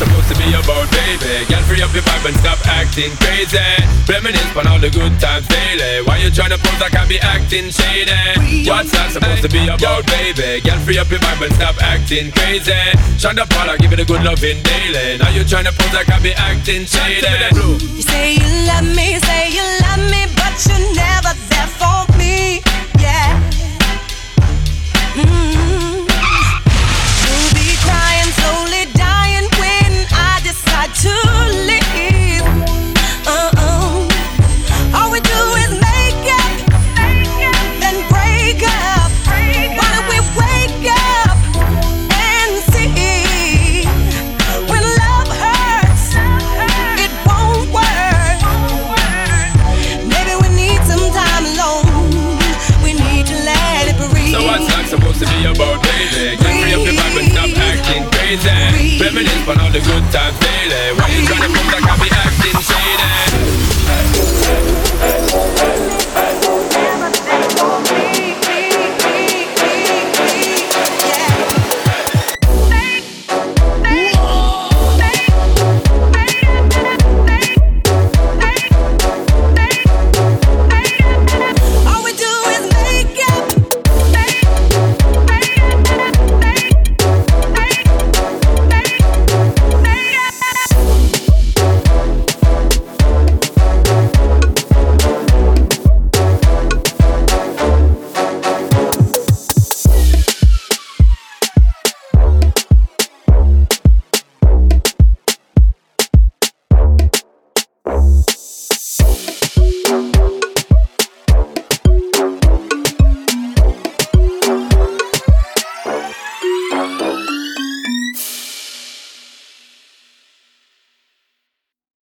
supposed to be about, baby? Girl, free up your vibe and stop acting crazy. Reminisce on all the good times daily. Why you tryna pose like I be acting shady? What's that supposed to be about, baby? Girl, free up your vibe and stop acting crazy. Shonda Paula, give it a good loving daily. Now you tryna pose like I be acting shady. You say you love me, say you love me, baby. Get free up your vibe and stop acting crazy. Reminisce on all the good times daily. Why you trying to move like I be acting shady?